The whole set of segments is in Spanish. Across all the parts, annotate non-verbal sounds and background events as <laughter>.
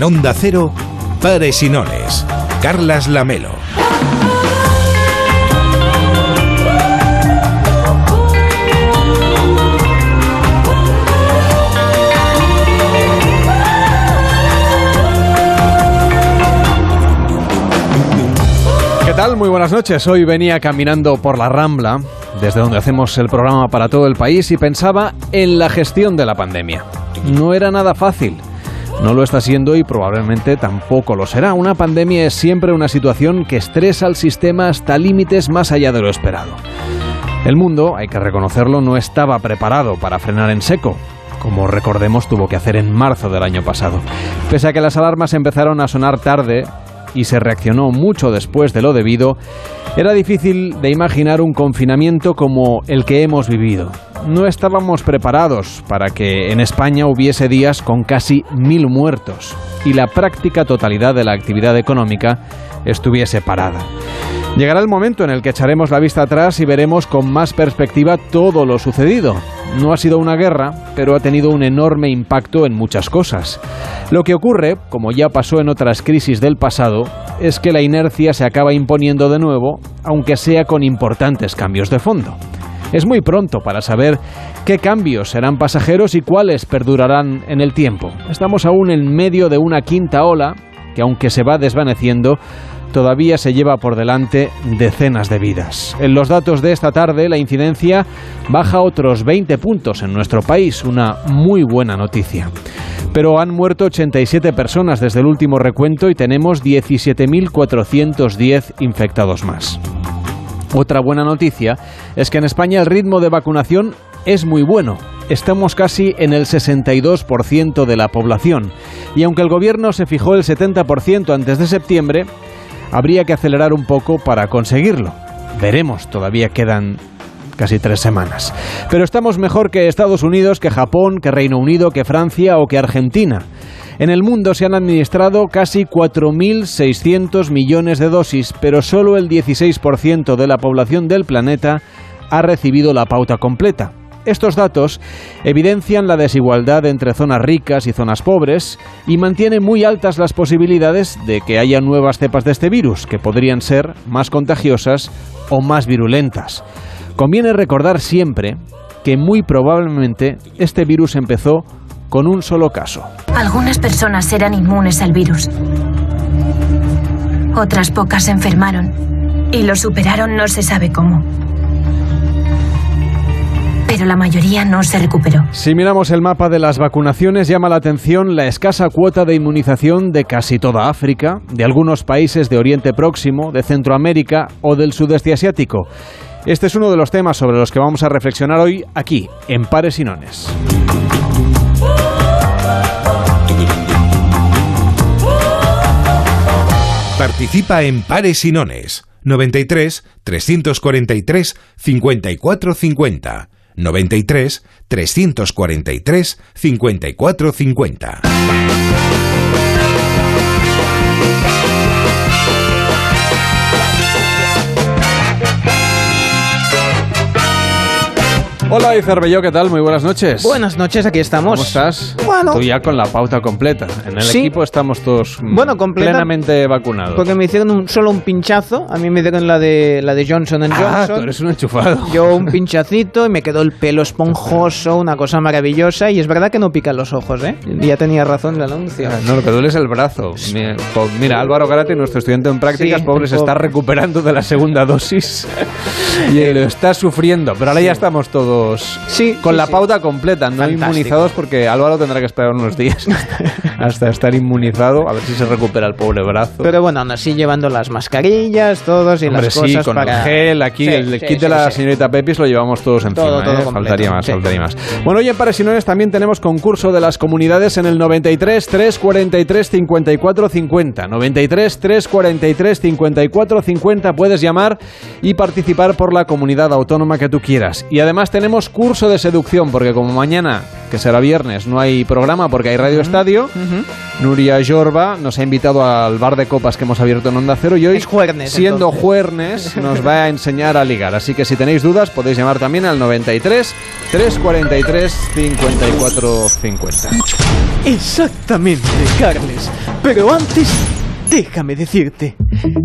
En Onda Cero, Pares y Nones. Carlas Lamelo. ¿Qué tal? Muy buenas noches. Hoy venía caminando por la Rambla, desde donde hacemos el programa para todo el país, y pensaba en la gestión de la pandemia. No era nada fácil. No lo está siendo y probablemente tampoco lo será. Una pandemia es siempre una situación que estresa al sistema hasta límites más allá de lo esperado. El mundo, hay que reconocerlo, no estaba preparado para frenar en seco, como recordemos tuvo que hacer en marzo del año pasado. Pese a que las alarmas empezaron a sonar tarde y se reaccionó mucho después de lo debido, era difícil de imaginar un confinamiento como el que hemos vivido. No estábamos preparados para que en España hubiese días con casi mil muertos y la práctica totalidad de la actividad económica estuviese parada. Llegará el momento en el que echaremos la vista atrás y veremos con más perspectiva todo lo sucedido. No ha sido una guerra, pero ha tenido un enorme impacto en muchas cosas. Lo que ocurre, como ya pasó en otras crisis del pasado, es que la inercia se acaba imponiendo de nuevo, aunque sea con importantes cambios de fondo. Es muy pronto para saber qué cambios serán pasajeros y cuáles perdurarán en el tiempo. Estamos aún en medio de una quinta ola que aunque se va desvaneciendo, todavía se lleva por delante decenas de vidas. En los datos de esta tarde, la incidencia baja otros 20 puntos en nuestro país, una muy buena noticia. Pero han muerto 87 personas desde el último recuento y tenemos 17.410 infectados más. Otra buena noticia es que en España el ritmo de vacunación es muy bueno. Estamos casi en el 62% de la población. Y aunque el gobierno se fijó el 70% antes de septiembre, habría que acelerar un poco para conseguirlo. Veremos, todavía quedan casi tres semanas. Pero estamos mejor que Estados Unidos, que Japón, que Reino Unido, que Francia o que Argentina. En el mundo se han administrado casi 4.600 millones de dosis, pero solo el 16% de la población del planeta ha recibido la pauta completa. Estos datos evidencian la desigualdad entre zonas ricas y zonas pobres y mantienen muy altas las posibilidades de que haya nuevas cepas de este virus, que podrían ser más contagiosas o más virulentas. Conviene recordar siempre que muy probablemente este virus empezó con un solo caso. Algunas personas eran inmunes al virus. Otras pocas se enfermaron y lo superaron no se sabe cómo. Pero la mayoría no se recuperó. Si miramos el mapa de las vacunaciones, llama la atención la escasa cuota de inmunización de casi toda África, de algunos países de Oriente Próximo, de Centroamérica o del sudeste asiático. Este es uno de los temas sobre los que vamos a reflexionar hoy aquí, en Pares y Nones. Participa en Pares y Nones. 93 343 54 50. 93 343 54 Hola, y Cervelló, ¿qué tal? Muy buenas noches. Buenas noches, aquí estamos. ¿Cómo estás? Bueno. Tú ya con la pauta completa. En el Sí. equipo estamos todos mm, Bueno, completa- plenamente vacunados. Porque me hicieron un- solo un pinchazo. A mí me dieron la de la de Johnson ah, Johnson. tú eres un enchufado. Yo un <laughs> pinchacito y me quedó el pelo esponjoso, una cosa maravillosa. Y es verdad que no pican los ojos, ¿eh? Ya tenía razón el anuncio. Ah, No, lo que duele es el brazo. Mira, Álvaro Garate, nuestro estudiante en prácticas, Sí, pobre, se está recuperando de la segunda dosis <laughs> y lo está sufriendo. Pero ahora ya estamos todos Sí, con sí, la sí. pauta completa, no Fantástico. inmunizados, porque Álvaro tendrá que esperar unos días <laughs> hasta estar inmunizado, a ver si se recupera el pobre brazo. Pero bueno, aún así llevando las mascarillas, todos y Hombre, las sí, cosas con para... el gel, aquí Sí, el sí, kit sí, de la sí. señorita Pepis lo llevamos todos encima, Todo, todo ¿eh? completo, faltaría más, sí. faltaría más. Bueno, hoy en Paresinones también tenemos concurso de las comunidades en el 93 343 54 50. 93 343 54 50 puedes llamar y participar por la comunidad autónoma que tú quieras. Y además tenemos curso de seducción, porque como mañana, que será viernes, no hay programa porque hay Radio Estadio, Nuria Jorba nos ha invitado al bar de copas que hemos abierto en Onda Cero y hoy, Es jueves, siendo entonces. jueves, <laughs> nos va a enseñar a ligar. Así que si tenéis dudas podéis llamar también al 93 343 54 50. Exactamente, Carles. Pero antes, déjame decirte,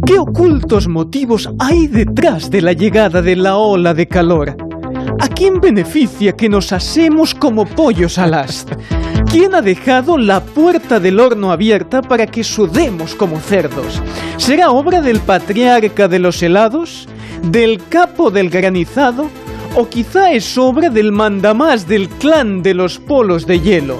¿qué ocultos motivos hay detrás de la llegada de la ola de calor? ¿A quién beneficia que nos asemos como pollos al asta? ¿Quién ha dejado la puerta del horno abierta para que sudemos como cerdos? ¿Será obra del patriarca de los helados? ¿Del capo del granizado? ¿O quizá es obra del mandamás del clan de los polos de hielo?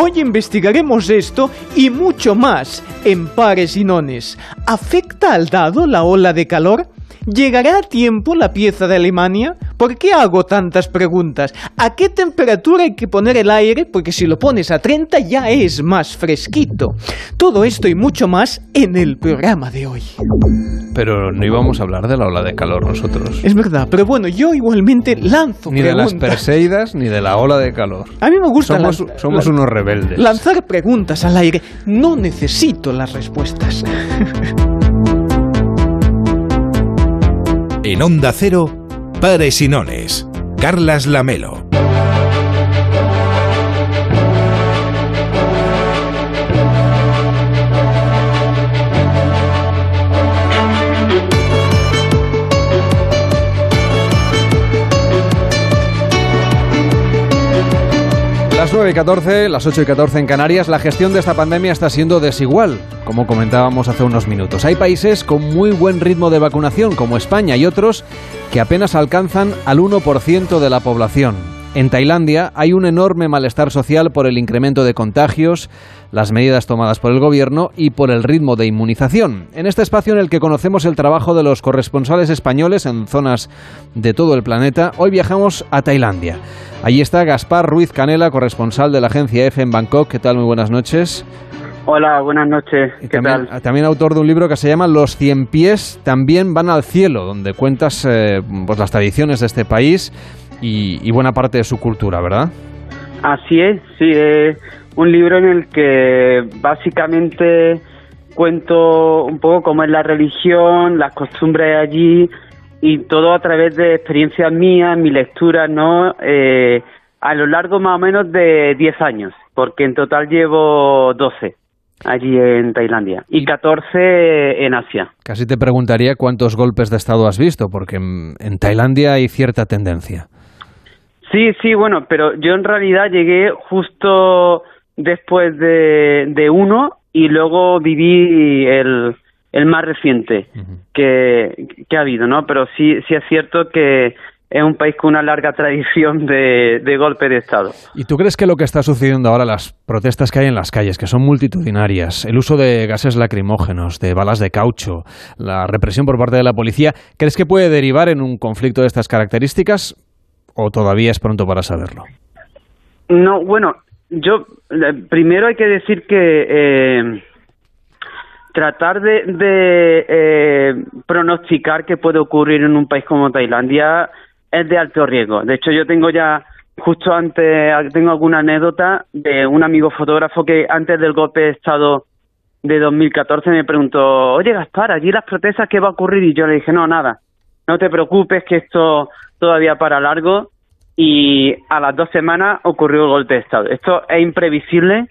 Hoy investigaremos esto y mucho más en Pares y Nones. ¿Afecta al dado la ola de calor? ¿Llegará a tiempo la pieza de Alemania? ¿Por qué hago tantas preguntas? ¿A qué temperatura hay que poner el aire? Porque si lo pones a 30 ya es más fresquito. Todo esto y mucho más en el programa de hoy. Pero no íbamos a hablar de la ola de calor nosotros. Es verdad, pero bueno, yo igualmente lanzo Ni de las Perseidas ni de la ola de calor. A mí me gusta Somos, somos unos rebeldes. lanzar preguntas al aire. No necesito las respuestas. <laughs> En Onda Cero, Pares y Nones. Carlas Lamelo. Las 9 y 14, las 8 y 14 en Canarias, la gestión de esta pandemia está siendo desigual, como comentábamos hace unos minutos. Hay países con muy buen ritmo de vacunación, como España, y otros que apenas alcanzan al 1% de la población. En Tailandia hay un enorme malestar social por el incremento de contagios, las medidas tomadas por el gobierno y por el ritmo de inmunización. En este espacio en el que conocemos el trabajo de los corresponsales españoles en zonas de todo el planeta, hoy viajamos a Tailandia. Allí está Gaspar Ruiz Canela, corresponsal de la agencia EFE en Bangkok. ¿Qué tal? Muy buenas noches. Hola, buenas noches. ¿Qué también, tal? también autor de un libro que se llama Los cien pies también van al cielo, donde cuentas eh, pues las tradiciones de este país y, y buena parte de su cultura, ¿verdad? Así es, sí, es un libro en el que básicamente cuento un poco cómo es la religión, las costumbres allí y todo a través de experiencias mías, mi lectura, ¿no? Eh, a lo largo más o menos de 10 años, porque en total llevo 12 allí en Tailandia y 14 en Asia. Casi te preguntaría cuántos golpes de Estado has visto, porque en, en Tailandia hay cierta tendencia. Sí, sí, bueno, pero yo en realidad llegué justo después de, de uno y luego viví el, el más reciente que, que ha habido, ¿no? Pero sí, sí es cierto que es un país con una larga <laughs> tradición de, de golpe de Estado. ¿Y tú crees que lo que está sucediendo ahora, las protestas que hay en las calles, que son multitudinarias, el uso de gases lacrimógenos, de balas de caucho, la represión por parte de la policía, ¿crees que puede derivar en un conflicto de estas características o todavía es pronto para saberlo? No, bueno, yo eh, primero hay que decir que eh, tratar de, de eh, pronosticar qué puede ocurrir en un país como Tailandia es de alto riesgo. De hecho, yo tengo ya justo antes tengo alguna anécdota de un amigo fotógrafo que antes del golpe de estado de 2014 me preguntó, oye Gaspar, allí las protestas, ¿qué va a ocurrir? Y yo le dije, no, nada, no te preocupes que esto todavía para largo y a las dos semanas ocurrió el golpe de Estado. Esto es imprevisible,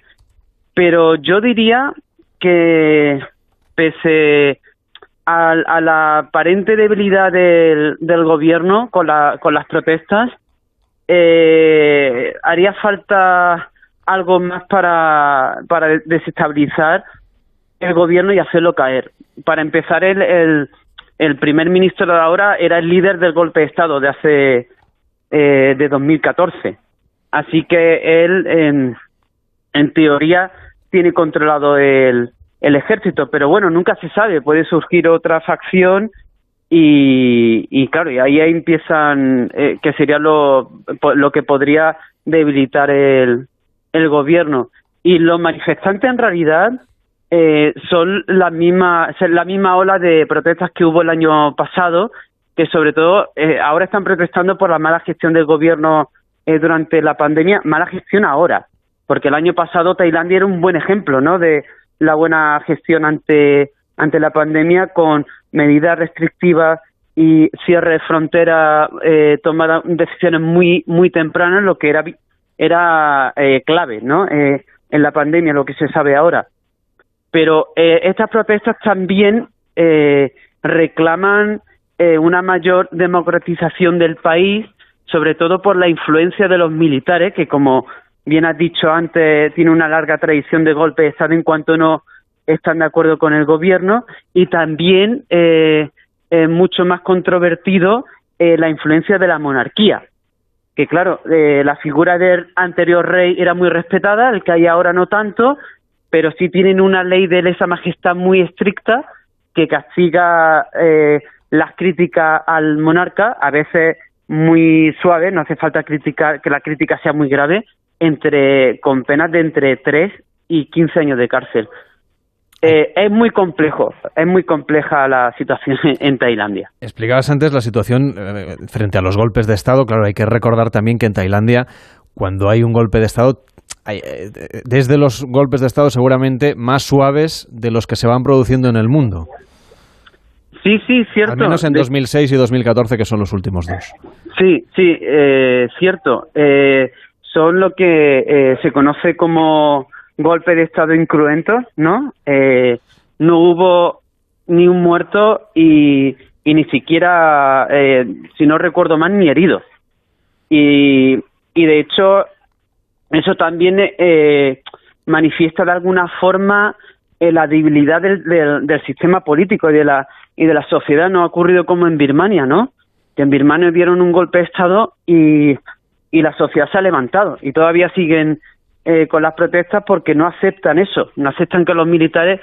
pero yo diría que pese a, a la aparente debilidad del, del gobierno con, la, con las protestas, eh, haría falta algo más para, para desestabilizar el gobierno y hacerlo caer. Para empezar, el, el, el primer ministro de ahora era el líder del golpe de Estado de hace eh, de 2014. Así que él, en, en teoría, tiene controlado el, el ejército, pero bueno, nunca se sabe, puede surgir otra facción y, y claro, y ahí empiezan, eh, que sería lo, lo que podría debilitar el, el gobierno. Y los manifestantes en realidad eh, son la misma, la misma ola de protestas que hubo el año pasado, que sobre todo eh, ahora están protestando por la mala gestión del gobierno eh, durante la pandemia, mala gestión ahora, porque el año pasado Tailandia era un buen ejemplo, ¿no? De la buena gestión ante ante la pandemia con medidas restrictivas y cierre de frontera eh, tomada decisiones muy muy tempranas, lo que era era eh, clave, ¿no? Eh, en la pandemia, lo que se sabe ahora. Pero eh, estas protestas también eh, reclaman eh, una mayor democratización del país, sobre todo por la influencia de los militares, que como bien has dicho antes, tiene una larga tradición de golpe de Estado en cuanto no están de acuerdo con el gobierno, y también eh, mucho más controvertido la influencia de la monarquía que claro, eh, la figura del anterior rey era muy respetada, el que hay ahora no tanto, pero sí tienen una ley de lesa majestad muy estricta que castiga eh, las críticas al monarca, a veces muy suave, no hace falta criticar que la crítica sea muy grave, entre con penas de entre 3 y 15 años de cárcel. Eh, es muy complejo, es muy compleja la situación <laughs> en Tailandia. Explicabas antes la situación eh, frente a los golpes de Estado. Claro, hay que recordar también que en Tailandia, cuando hay un golpe de Estado, desde los golpes de Estado seguramente más suaves de los que se van produciendo en el mundo. Sí, sí, cierto. Al menos en 2006 y 2014, que son los últimos dos. Sí, sí, cierto. son lo que se conoce como golpe de Estado incruento, ¿no? Eh, no hubo ni un muerto y, ni siquiera, eh, si no recuerdo mal, ni heridos. Y, y de hecho, eso también eh, manifiesta de alguna forma la debilidad del, del, sistema político y de la y de la sociedad. No ha ocurrido como en Birmania, ¿no? Que en Birmania dieron un golpe de Estado y, y la sociedad se ha levantado y todavía siguen eh, con las protestas porque no aceptan eso, no aceptan que los militares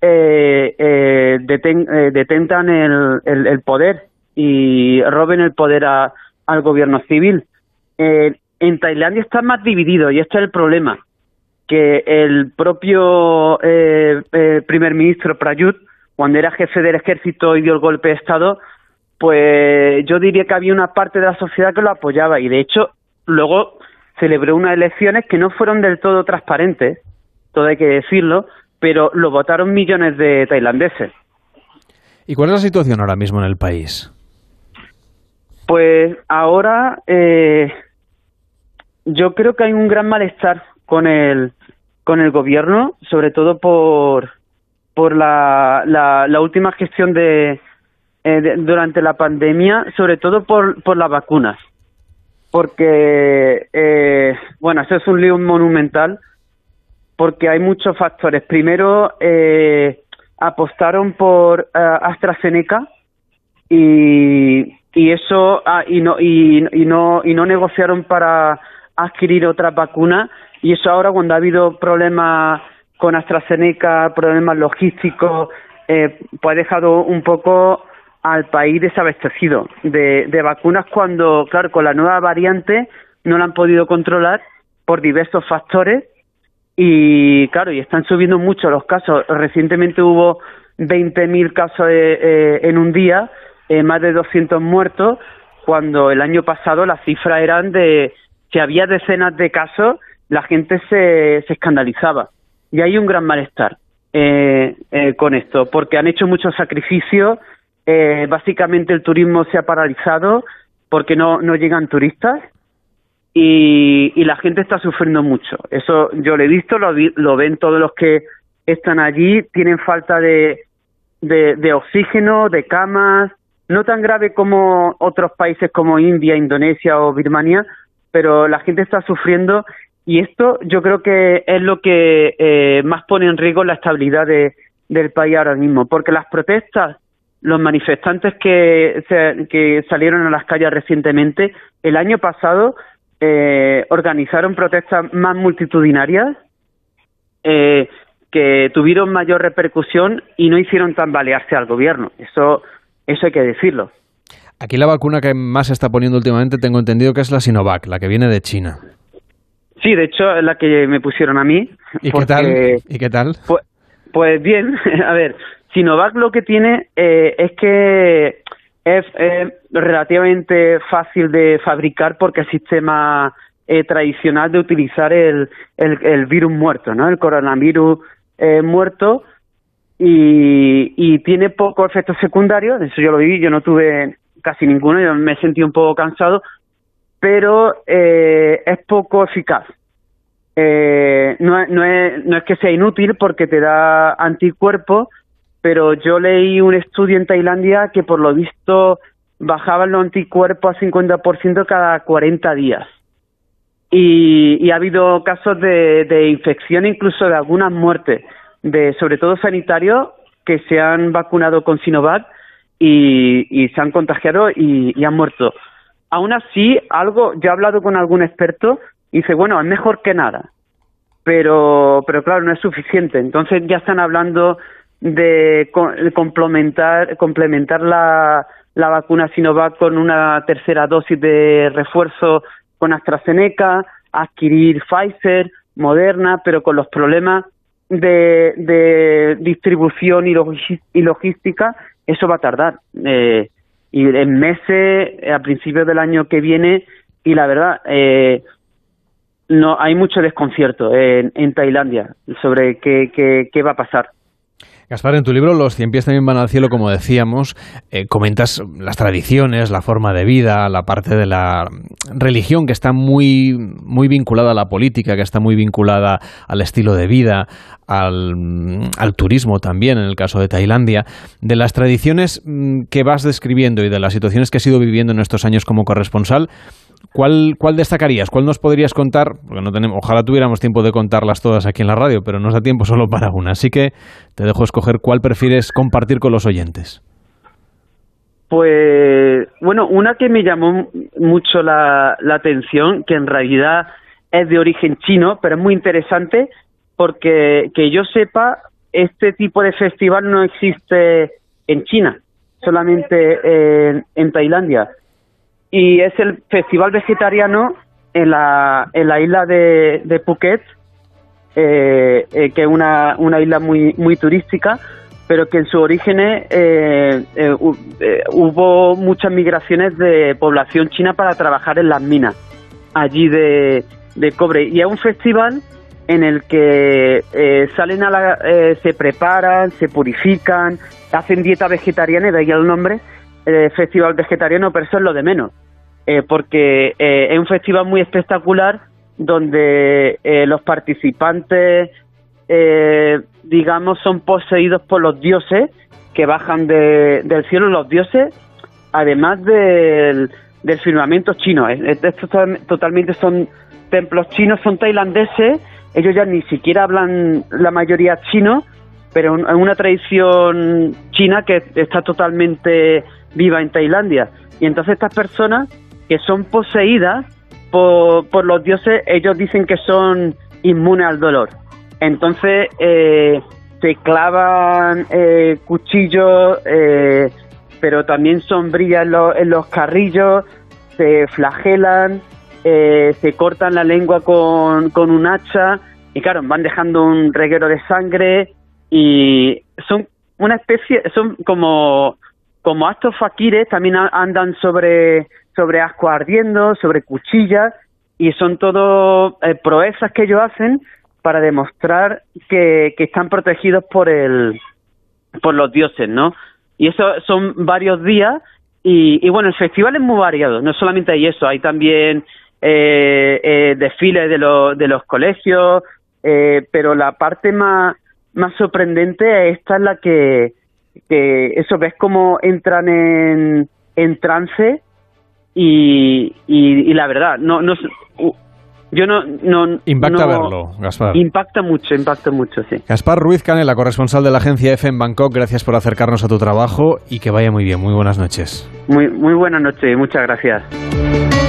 eh, eh, detentan el, poder y roben el poder al gobierno civil. En Tailandia está más dividido y este es el problema, que el propio primer ministro Prayut, cuando era jefe del ejército y dio el golpe de Estado, pues yo diría que había una parte de la sociedad que lo apoyaba y de hecho luego celebró unas elecciones que no fueron del todo transparentes, todo hay que decirlo, pero lo votaron millones de tailandeses. ¿Y cuál es la situación ahora mismo en el país? Pues ahora eh, yo creo que hay un gran malestar con el con el gobierno, sobre todo por por la, la, última gestión de, eh, de, durante la pandemia, sobre todo por por las vacunas porque, eh, bueno, eso es un lío monumental, porque hay muchos factores. Primero, eh, apostaron por eh, AstraZeneca y, y eso ah, y no y, no y no negociaron para adquirir otra vacuna y eso ahora cuando ha habido problemas con AstraZeneca, problemas logísticos, eh, pues ha dejado un poco al país desabastecido de, de vacunas cuando, claro, con la nueva variante no la han podido controlar por diversos factores y, claro, y están subiendo mucho los casos. Recientemente hubo 20.000 casos eh, eh, en un día, eh, más de 200 muertos, cuando el año pasado las cifras eran de que había decenas de casos, la gente se, se escandalizaba. Y hay un gran malestar con esto, porque han hecho muchos sacrificios eh, básicamente el turismo se ha paralizado porque no, no llegan turistas y, y la gente está sufriendo mucho. Eso yo lo he visto, lo, lo ven todos los que están allí, tienen falta de, de oxígeno, de camas, no tan grave como otros países como India, Indonesia o Birmania, pero la gente está sufriendo y esto yo creo que es lo que eh, más pone en riesgo la estabilidad de, del país ahora mismo, porque las protestas los manifestantes que, que salieron a las calles recientemente, el año pasado eh, organizaron protestas más multitudinarias eh, que tuvieron mayor repercusión y no hicieron tambalearse al gobierno. Eso, eso hay que decirlo. Aquí la vacuna que más se está poniendo últimamente tengo entendido que es la Sinovac, la que viene de China. Sí, de hecho es la que me pusieron a mí. ¿Y qué tal? ¿Y qué tal? Pues, pues bien, <laughs> a ver, Sinovac lo que tiene eh, es que es relativamente fácil de fabricar porque el sistema eh, tradicional de utilizar el, el, virus muerto, ¿no? El coronavirus eh, muerto y, y tiene pocos efectos secundarios, eso yo lo vi, yo no tuve casi ninguno, yo me sentí un poco cansado, pero es poco eficaz. eh, no, no, es, no es que sea inútil porque te da anticuerpos, pero yo leí un estudio en Tailandia que por lo visto bajaban los anticuerpos a 50% cada 40 días. Y, y ha habido casos de, de infección, incluso de algunas muertes, de sobre todo sanitarios que se han vacunado con Sinovac y, y se han contagiado y, han muerto. Aún así, algo, yo he hablado con algún experto y dice, bueno, es mejor que nada, pero, pero claro, no es suficiente. Entonces ya están hablando de complementar, complementar la, la vacuna Sinovac con una tercera dosis de refuerzo con AstraZeneca, adquirir Pfizer, Moderna, pero con los problemas de, de distribución y logística, eso va a tardar. Eh, y en meses, a principios del año que viene, y la verdad, eh, no hay mucho desconcierto en, en Tailandia sobre qué, qué va a pasar. Gaspar, en tu libro Los cien pies también van al cielo, como decíamos, eh, comentas las tradiciones, la forma de vida, la parte de la religión que está muy, muy vinculada a la política, que está muy vinculada al estilo de vida, al, al turismo también, en el caso de Tailandia, de las tradiciones mm, que vas describiendo y de las situaciones que has ido viviendo en estos años como corresponsal. ¿Cuál, ¿Cuál destacarías? ¿Cuál nos podrías contar? Porque no tenemos, ojalá tuviéramos tiempo de contarlas todas aquí en la radio, pero nos da tiempo solo para una. Así que te dejo escoger cuál prefieres compartir con los oyentes. Pues, bueno, una que me llamó mucho la, la atención, que en realidad es de origen chino, pero es muy interesante porque que yo sepa, este tipo de festival no existe en China, solamente en, en Tailandia y es el festival vegetariano en la, en la isla de, de Phuket, eh, eh, que es una, una isla muy, muy turística, pero que en su origen eh, hubo muchas migraciones de población china para trabajar en las minas allí de, de cobre. Y es un festival en el que salen a la, se preparan, se purifican, hacen dieta vegetariana, de ahí el nombre, eh, festival vegetariano, pero eso es lo de menos, eh, porque eh, es un festival muy espectacular donde eh, los participantes, digamos, son poseídos por los dioses que bajan de, del cielo, los dioses, además del, del firmamento chino. Estos totalmente son templos chinos, son tailandeses, ellos ya ni siquiera hablan la mayoría chino, pero es una tradición china que está totalmente viva en Tailandia. Y entonces estas personas que son poseídas por, por los dioses, ellos dicen que son inmunes al dolor. Entonces eh, se clavan eh, cuchillos, eh, pero también sombrillas en, en, los carrillos, se flagelan, eh, se cortan la lengua con, con un hacha y claro, van dejando un reguero de sangre y son una especie, son como como actos faquires también andan sobre, sobre asco ardiendo, sobre cuchillas, y son todo eh, proezas que ellos hacen para demostrar que, que están protegidos por el por los dioses, ¿no? Y eso son varios días y, y bueno, el festival es muy variado, no solamente hay eso, hay también eh, eh, desfiles de, los de los colegios, eh, pero la parte más, más sorprendente esta es la que que eso ves como entran en, en trance y, y, y, la verdad, no, no yo no, no impacta no, verlo, Gaspar. Impacta mucho, impacta mucho, sí. Gaspar Ruiz Canela, corresponsal de la agencia F en Bangkok, gracias por acercarnos a tu trabajo y que vaya muy bien. Muy buenas noches. Muy, muy buenas noches, muchas gracias.